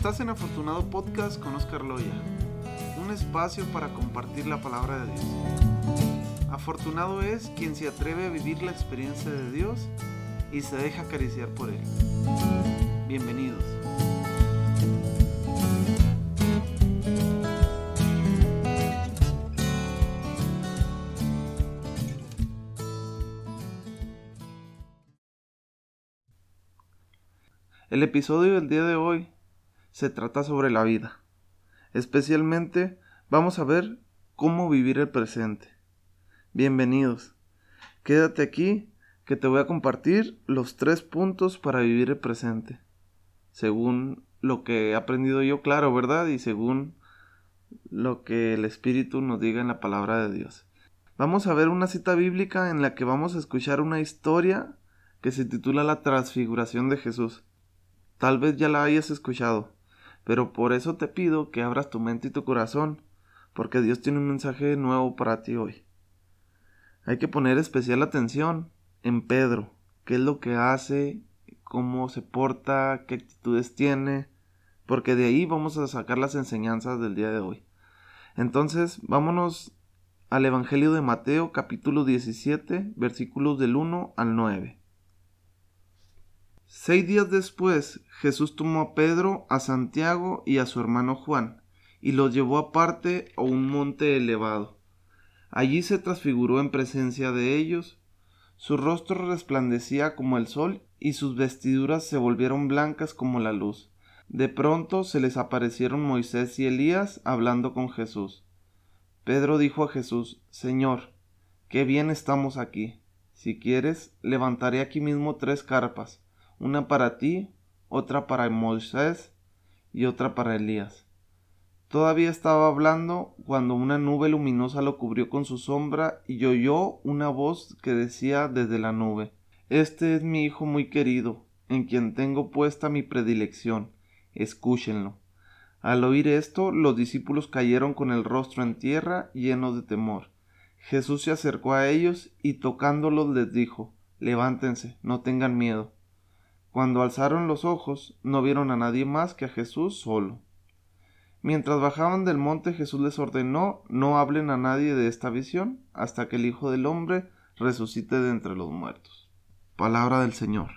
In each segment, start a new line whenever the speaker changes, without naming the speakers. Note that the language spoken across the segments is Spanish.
Estás en Afortunado Podcast con Oscar Loya, un espacio para compartir la palabra de Dios. Afortunado es quien se atreve a vivir la experiencia de Dios y se deja acariciar por Él. Bienvenidos. El episodio del día de hoy se trata sobre la vida. Especialmente vamos a ver cómo vivir el presente. Bienvenidos. Quédate aquí que te voy a compartir los tres puntos para vivir el presente. Según lo que he aprendido yo, claro, ¿verdad? Y según lo que el Espíritu nos diga en la palabra de Dios. Vamos a ver una cita bíblica en la que vamos a escuchar una historia que se titula La transfiguración de Jesús. Tal vez ya la hayas escuchado, pero por eso te pido que abras tu mente y tu corazón, porque Dios tiene un mensaje nuevo para ti hoy. Hay que poner especial atención en Pedro, qué es lo que hace, cómo se porta, qué actitudes tiene, porque de ahí vamos a sacar las enseñanzas del día de hoy. Entonces, vámonos al Evangelio de Mateo capítulo 17, versículos del 1 al 9. Seis días después, Jesús tomó a Pedro, a Santiago y a su hermano Juan, y los llevó aparte a un monte elevado. Allí se transfiguró en presencia de ellos. Su rostro resplandecía como el sol y sus vestiduras se volvieron blancas como la luz. De pronto se les aparecieron Moisés y Elías hablando con Jesús. Pedro dijo a Jesús, Señor, qué bien estamos aquí. Si quieres, levantaré aquí mismo tres carpas una para ti, otra para Moisés y otra para Elías. Todavía estaba hablando cuando una nube luminosa lo cubrió con su sombra y oyó una voz que decía desde la nube Este es mi Hijo muy querido, en quien tengo puesta mi predilección. Escúchenlo. Al oír esto, los discípulos cayeron con el rostro en tierra, llenos de temor. Jesús se acercó a ellos y tocándolos les dijo Levántense, no tengan miedo. Cuando alzaron los ojos, no vieron a nadie más que a Jesús solo. Mientras bajaban del monte, Jesús les ordenó no hablen a nadie de esta visión hasta que el Hijo del Hombre resucite de entre los muertos. Palabra del Señor.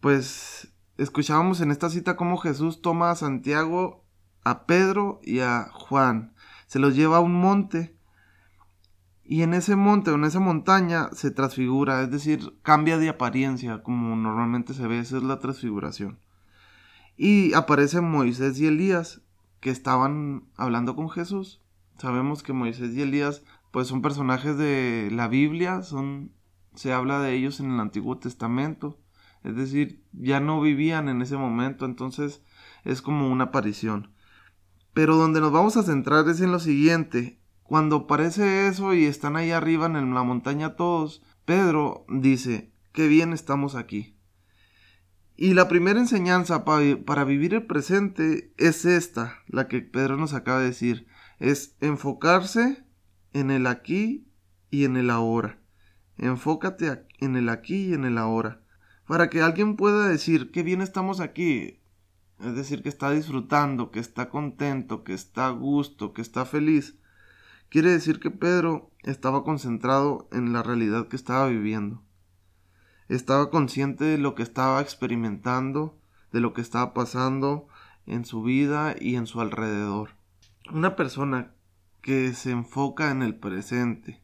Pues escuchábamos en esta cita cómo Jesús toma a Santiago, a Pedro y a Juan. Se los lleva a un monte y en ese monte o en esa montaña se transfigura, es decir, cambia de apariencia como normalmente se ve, esa es la transfiguración. Y aparecen Moisés y Elías que estaban hablando con Jesús. Sabemos que Moisés y Elías pues son personajes de la Biblia, son se habla de ellos en el Antiguo Testamento, es decir, ya no vivían en ese momento, entonces es como una aparición. Pero donde nos vamos a centrar es en lo siguiente, cuando aparece eso y están ahí arriba en la montaña todos, Pedro dice, qué bien estamos aquí. Y la primera enseñanza para vivir el presente es esta, la que Pedro nos acaba de decir, es enfocarse en el aquí y en el ahora. Enfócate en el aquí y en el ahora. Para que alguien pueda decir, qué bien estamos aquí. Es decir, que está disfrutando, que está contento, que está a gusto, que está feliz. Quiere decir que Pedro estaba concentrado en la realidad que estaba viviendo. Estaba consciente de lo que estaba experimentando, de lo que estaba pasando en su vida y en su alrededor. Una persona que se enfoca en el presente,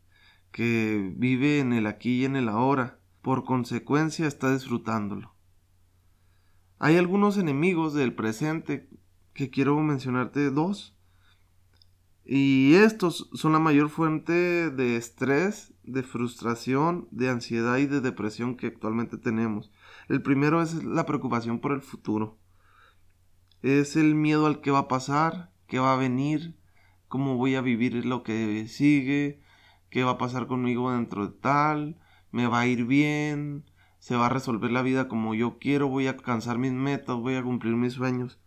que vive en el aquí y en el ahora, por consecuencia está disfrutándolo. Hay algunos enemigos del presente que quiero mencionarte dos. Y estos son la mayor fuente de estrés, de frustración, de ansiedad y de depresión que actualmente tenemos. El primero es la preocupación por el futuro. Es el miedo al que va a pasar, qué va a venir, cómo voy a vivir lo que sigue, qué va a pasar conmigo dentro de tal, me va a ir bien, se va a resolver la vida como yo quiero, voy a alcanzar mis metas, voy a cumplir mis sueños.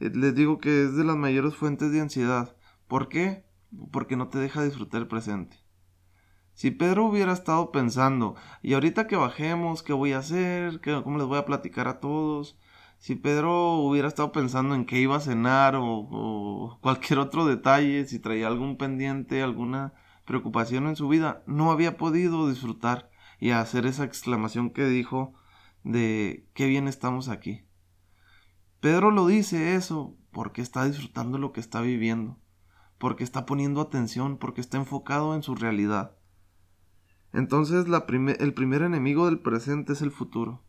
Eh, les digo que es de las mayores fuentes de ansiedad ¿Por qué? Porque no te deja disfrutar el presente. Si Pedro hubiera estado pensando, y ahorita que bajemos, ¿qué voy a hacer? ¿Cómo les voy a platicar a todos? Si Pedro hubiera estado pensando en qué iba a cenar o, cualquier otro detalle, si traía algún pendiente, alguna preocupación en su vida, no había podido disfrutar y hacer esa exclamación que dijo de qué bien estamos aquí. Pedro lo dice eso porque está disfrutando lo que está viviendo, porque está poniendo atención, porque está enfocado en su realidad. Entonces el primer enemigo del presente es el futuro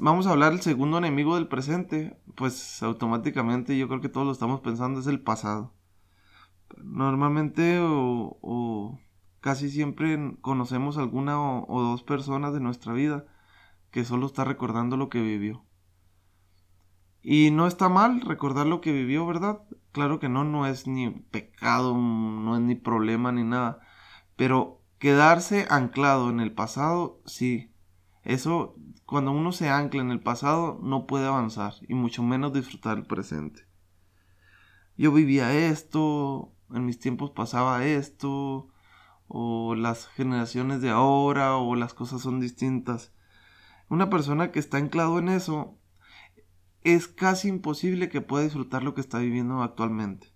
vamos a hablar del segundo enemigo del presente, pues automáticamente yo creo que todos lo estamos pensando, es el pasado. Normalmente o, casi siempre conocemos alguna o, o, dos personas de nuestra vida que solo está recordando lo que vivió. Y no está mal recordar lo que vivió, ¿verdad? Claro que no, no es ni pecado, no es ni problema ni nada. Pero quedarse anclado en el pasado, sí. Eso cuando uno se ancla en el pasado no puede avanzar y mucho menos disfrutar el presente. Yo vivía esto, en mis tiempos pasaba esto, o las generaciones de ahora, o las cosas son distintas. Una persona que está anclado en eso es casi imposible que pueda disfrutar lo que está viviendo actualmente.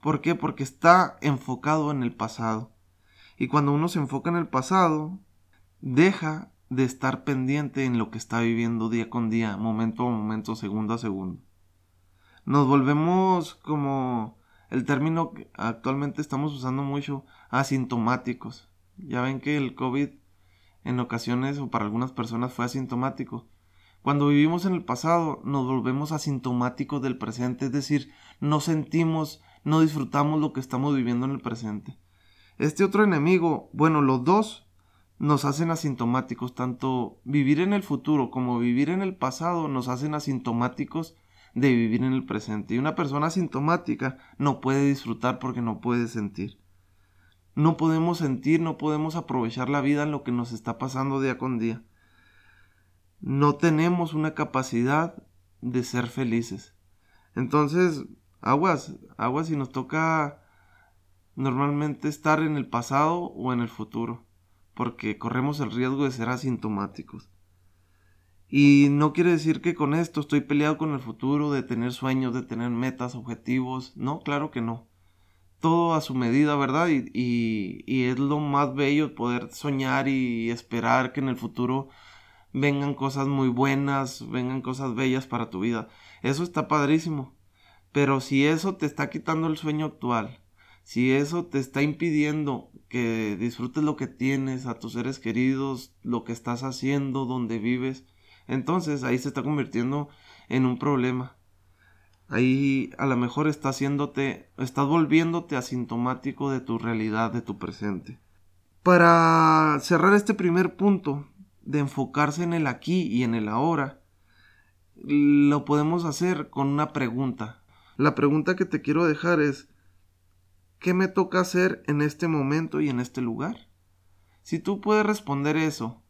¿Por qué? Porque está enfocado en el pasado. Y cuando uno se enfoca en el pasado, deja de estar pendiente en lo que está viviendo día con día, momento a momento, segundo a segundo. Nos volvemos como el término que actualmente estamos usando mucho, asintomáticos. Ya ven que el COVID en ocasiones o para algunas personas fue asintomático. Cuando vivimos en el pasado nos volvemos asintomáticos del presente, es decir, no sentimos, no disfrutamos lo que estamos viviendo en el presente. Este otro enemigo, bueno, los dos nos hacen asintomáticos, tanto vivir en el futuro como vivir en el pasado nos hacen asintomáticos de vivir en el presente. Y una persona asintomática no puede disfrutar porque no puede sentir. No podemos sentir, no podemos aprovechar la vida en lo que nos está pasando día con día. No tenemos una capacidad de ser felices. Entonces, aguas, aguas si nos toca normalmente estar en el pasado o en el futuro porque corremos el riesgo de ser asintomáticos. Y no quiere decir que con esto estoy peleado con el futuro, de tener sueños, de tener metas, objetivos. No, claro que no. Todo a su medida, ¿verdad? Y, y, es lo más bello poder soñar y esperar que en el futuro vengan cosas muy buenas, vengan cosas bellas para tu vida. Eso está padrísimo. Pero si eso te está quitando el sueño actual, si eso te está impidiendo que disfrutes lo que tienes, a tus seres queridos, lo que estás haciendo, donde vives, entonces ahí se está convirtiendo en un problema. Ahí a lo mejor está haciéndote, estás volviéndote asintomático de tu realidad, de tu presente. Para cerrar este primer punto de enfocarse en el aquí y en el ahora, lo podemos hacer con una pregunta. La pregunta que te quiero dejar es, ¿Qué me toca hacer en este momento y en este lugar? Si tú puedes responder eso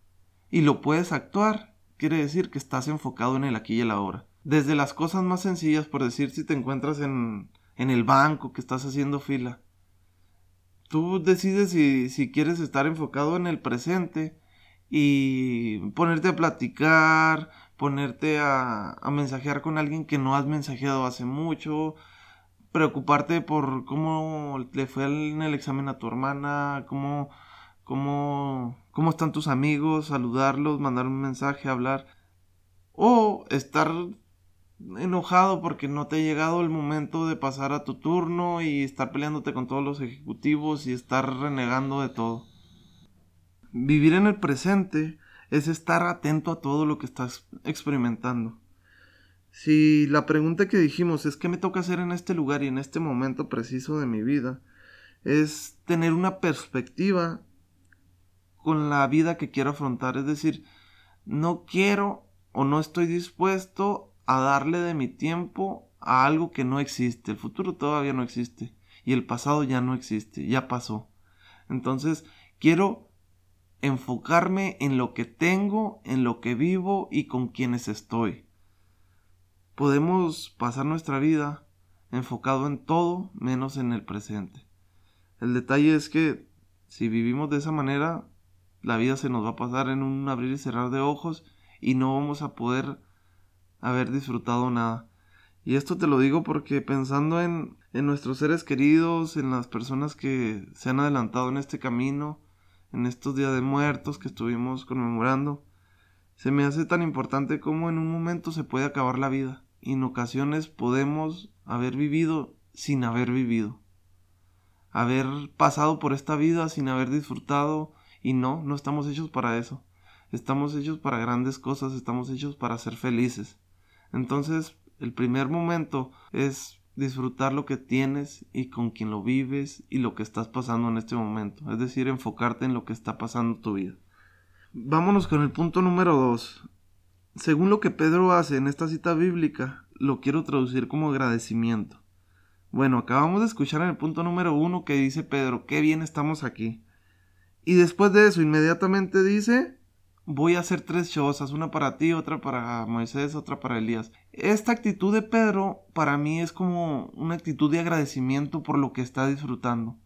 y lo puedes actuar, quiere decir que estás enfocado en el aquí y el ahora. Desde las cosas más sencillas, por decir si te encuentras en, en el banco, que estás haciendo fila. Tú decides si, si quieres estar enfocado en el presente y ponerte a platicar, ponerte a, mensajear con alguien que no has mensajeado hace mucho, preocuparte por cómo le fue en el examen a tu hermana, cómo, cómo, cómo están tus amigos, saludarlos, mandar un mensaje, hablar. O estar enojado porque no te ha llegado el momento de pasar a tu turno y estar peleándote con todos los ejecutivos y estar renegando de todo. Vivir en el presente es estar atento a todo lo que estás experimentando. Si la pregunta que dijimos es qué me toca hacer en este lugar y en este momento preciso de mi vida, es tener una perspectiva con la vida que quiero afrontar. Es decir, no quiero o no estoy dispuesto a darle de mi tiempo a algo que no existe. El futuro todavía no existe y el pasado ya no existe, ya pasó. Entonces, quiero enfocarme en lo que tengo, en lo que vivo y con quienes estoy podemos pasar nuestra vida enfocado en todo menos en el presente. El detalle es que si vivimos de esa manera, la vida se nos va a pasar en un abrir y cerrar de ojos y no vamos a poder haber disfrutado nada. Y esto te lo digo porque pensando en, en nuestros seres queridos, en las personas que se han adelantado en este camino, en estos días de muertos que estuvimos conmemorando, se me hace tan importante como en un momento se puede acabar la vida. Y en ocasiones podemos haber vivido sin haber vivido, haber pasado por esta vida sin haber disfrutado y no, no estamos hechos para eso, estamos hechos para grandes cosas, estamos hechos para ser felices. Entonces, el primer momento es disfrutar lo que tienes y con quien lo vives y lo que estás pasando en este momento, es decir, enfocarte en lo que está pasando en tu vida. Vámonos con el punto número 2. Según lo que Pedro hace en esta cita bíblica, lo quiero traducir como agradecimiento. Bueno, acabamos de escuchar en el punto número 1 que dice Pedro, qué bien estamos aquí. Y después de eso, inmediatamente dice, voy a hacer tres chozas, una para ti, otra para Moisés, otra para Elías. Esta actitud de Pedro para mí es como una actitud de agradecimiento por lo que está disfrutando.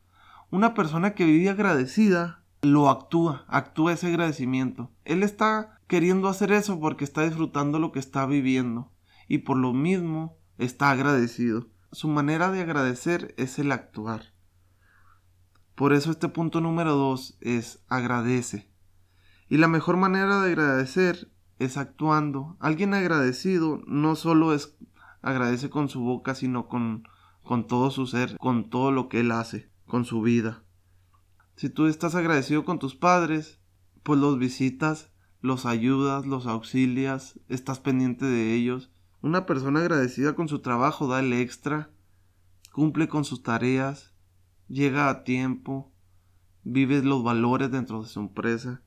Una persona que vive agradecida lo actúa, actúa ese agradecimiento. Él está queriendo hacer eso porque está disfrutando lo que está viviendo y por lo mismo está agradecido. Su manera de agradecer es el actuar. Por eso este punto número dos es agradece. Y la mejor manera de agradecer es actuando. Alguien agradecido no solo es agradece con su boca, sino con, con todo su ser, con todo lo que él hace, con su vida. Si tú estás agradecido con tus padres, pues los visitas, los ayudas, los auxilias, estás pendiente de ellos. Una persona agradecida con su trabajo da el extra, cumple con sus tareas, llega a tiempo, vive los valores dentro de su empresa.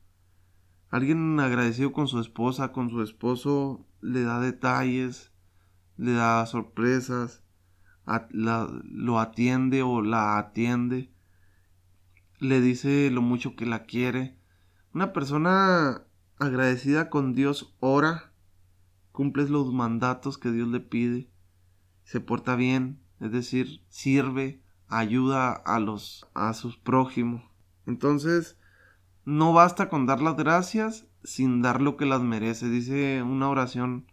Alguien agradecido con su esposa, con su esposo, le da detalles, le da sorpresas, lo atiende o la atiende le dice lo mucho que la quiere. Una persona agradecida con Dios ora, cumple los mandatos que Dios le pide, se porta bien, es decir, sirve, ayuda a los a sus prójimos. Entonces, no basta con dar las gracias sin dar lo que las merece, dice una oración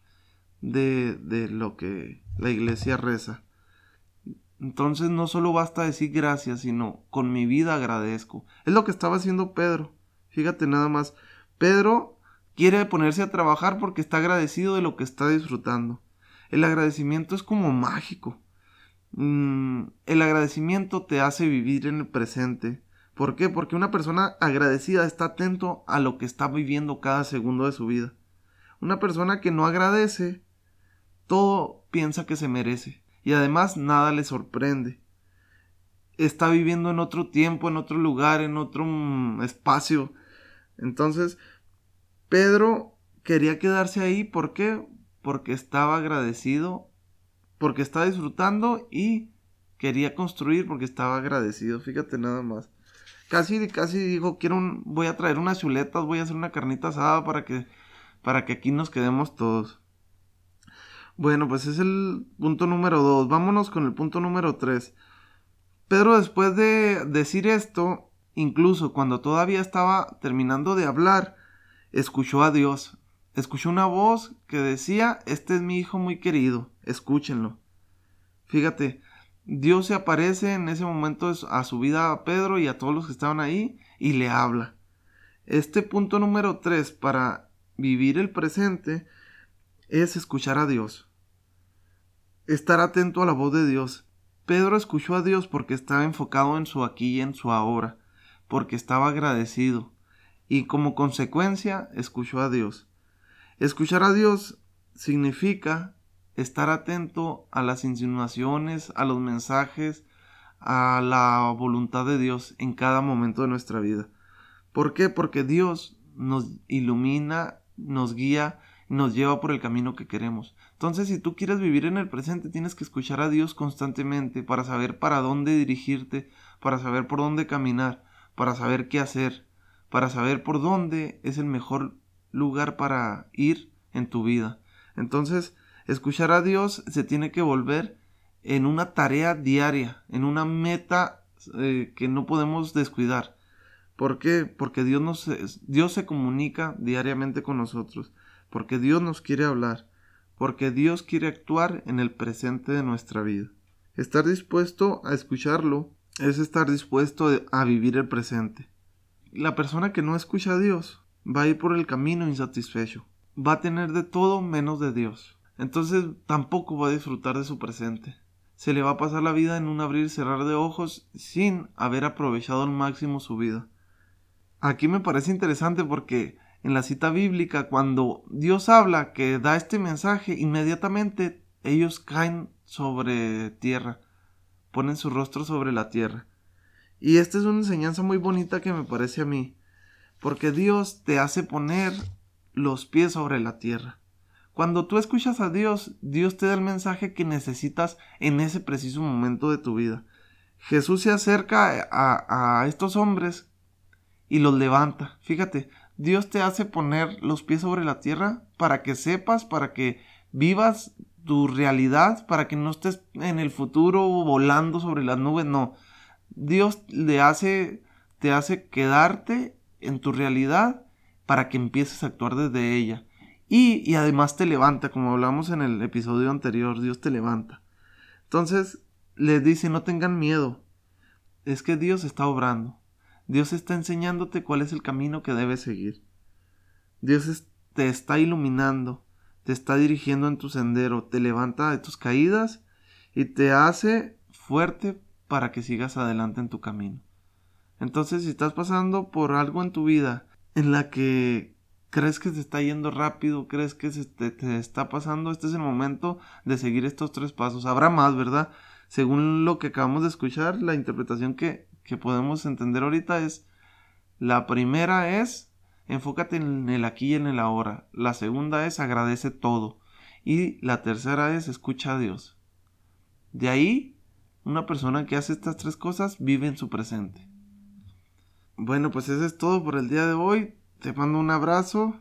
de, de lo que la iglesia reza. Entonces no solo basta decir gracias, sino con mi vida agradezco. Es lo que estaba haciendo Pedro. Fíjate nada más. Pedro quiere ponerse a trabajar porque está agradecido de lo que está disfrutando. El agradecimiento es como mágico. Mm, el agradecimiento te hace vivir en el presente. ¿Por qué? Porque una persona agradecida está atento a lo que está viviendo cada segundo de su vida. Una persona que no agradece, todo piensa que se merece y además nada le sorprende. Está viviendo en otro tiempo, en otro lugar, en otro mm, espacio. Entonces, Pedro quería quedarse ahí, ¿por qué? Porque estaba agradecido, porque estaba disfrutando y quería construir porque estaba agradecido, fíjate nada más. Casi, casi dijo, quiero un, voy a traer unas chuletas, voy a hacer una carnita asada para que, para que aquí nos quedemos todos. Bueno, pues es el punto número dos. Vámonos con el punto número tres. Pedro después de decir esto, incluso cuando todavía estaba terminando de hablar, escuchó a Dios. Escuchó una voz que decía, este es mi hijo muy querido, escúchenlo. Fíjate, Dios se aparece en ese momento a su vida a Pedro y a todos los que estaban ahí y le habla. Este punto número tres para vivir el presente es escuchar a Dios estar atento a la voz de Dios. Pedro escuchó a Dios porque estaba enfocado en su aquí y en su ahora, porque estaba agradecido, y como consecuencia escuchó a Dios. Escuchar a Dios significa estar atento a las insinuaciones, a los mensajes, a la voluntad de Dios en cada momento de nuestra vida. ¿Por qué? Porque Dios nos ilumina, nos guía, nos lleva por el camino que queremos. Entonces, si tú quieres vivir en el presente, tienes que escuchar a Dios constantemente para saber para dónde dirigirte, para saber por dónde caminar, para saber qué hacer, para saber por dónde es el mejor lugar para ir en tu vida. Entonces, escuchar a Dios se tiene que volver en una tarea diaria, en una meta eh, que no podemos descuidar. ¿Por qué? Porque Dios, nos, Dios se comunica diariamente con nosotros porque Dios nos quiere hablar, porque Dios quiere actuar en el presente de nuestra vida. Estar dispuesto a escucharlo es estar dispuesto a vivir el presente. La persona que no escucha a Dios va a ir por el camino insatisfecho. Va a tener de todo menos de Dios. Entonces tampoco va a disfrutar de su presente. Se le va a pasar la vida en un abrir y cerrar de ojos sin haber aprovechado al máximo su vida. Aquí me parece interesante porque en la cita bíblica, cuando Dios habla que da este mensaje, inmediatamente ellos caen sobre tierra, ponen su rostro sobre la tierra. Y esta es una enseñanza muy bonita que me parece a mí, porque Dios te hace poner los pies sobre la tierra. Cuando tú escuchas a Dios, Dios te da el mensaje que necesitas en ese preciso momento de tu vida. Jesús se acerca a, estos hombres y los levanta. Fíjate, Dios te hace poner los pies sobre la tierra para que sepas, para que vivas tu realidad, para que no estés en el futuro volando sobre las nubes, no. Dios le hace, te hace quedarte en tu realidad para que empieces a actuar desde ella. Y, y además te levanta, como hablamos en el episodio anterior, Dios te levanta. Entonces les dice, no tengan miedo. Es que Dios está obrando. Dios está enseñándote cuál es el camino que debes seguir. Dios te está iluminando, te está dirigiendo en tu sendero, te levanta de tus caídas y te hace fuerte para que sigas adelante en tu camino. Entonces, si estás pasando por algo en tu vida en la que crees que se está yendo rápido, crees que se te, está pasando, este es el momento de seguir estos tres pasos. Habrá más, ¿verdad? Según lo que acabamos de escuchar, la interpretación que, que podemos entender ahorita es, la primera es, enfócate en el aquí y en el ahora. La segunda es, agradece todo. Y la tercera es, escucha a Dios. De ahí, una persona que hace estas tres cosas vive en su presente. Bueno, pues eso es todo por el día de hoy. Te mando un abrazo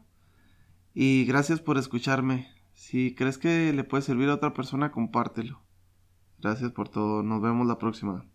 y gracias por escucharme. Si crees que le puede servir a otra persona, compártelo. Gracias por todo. Nos vemos la próxima.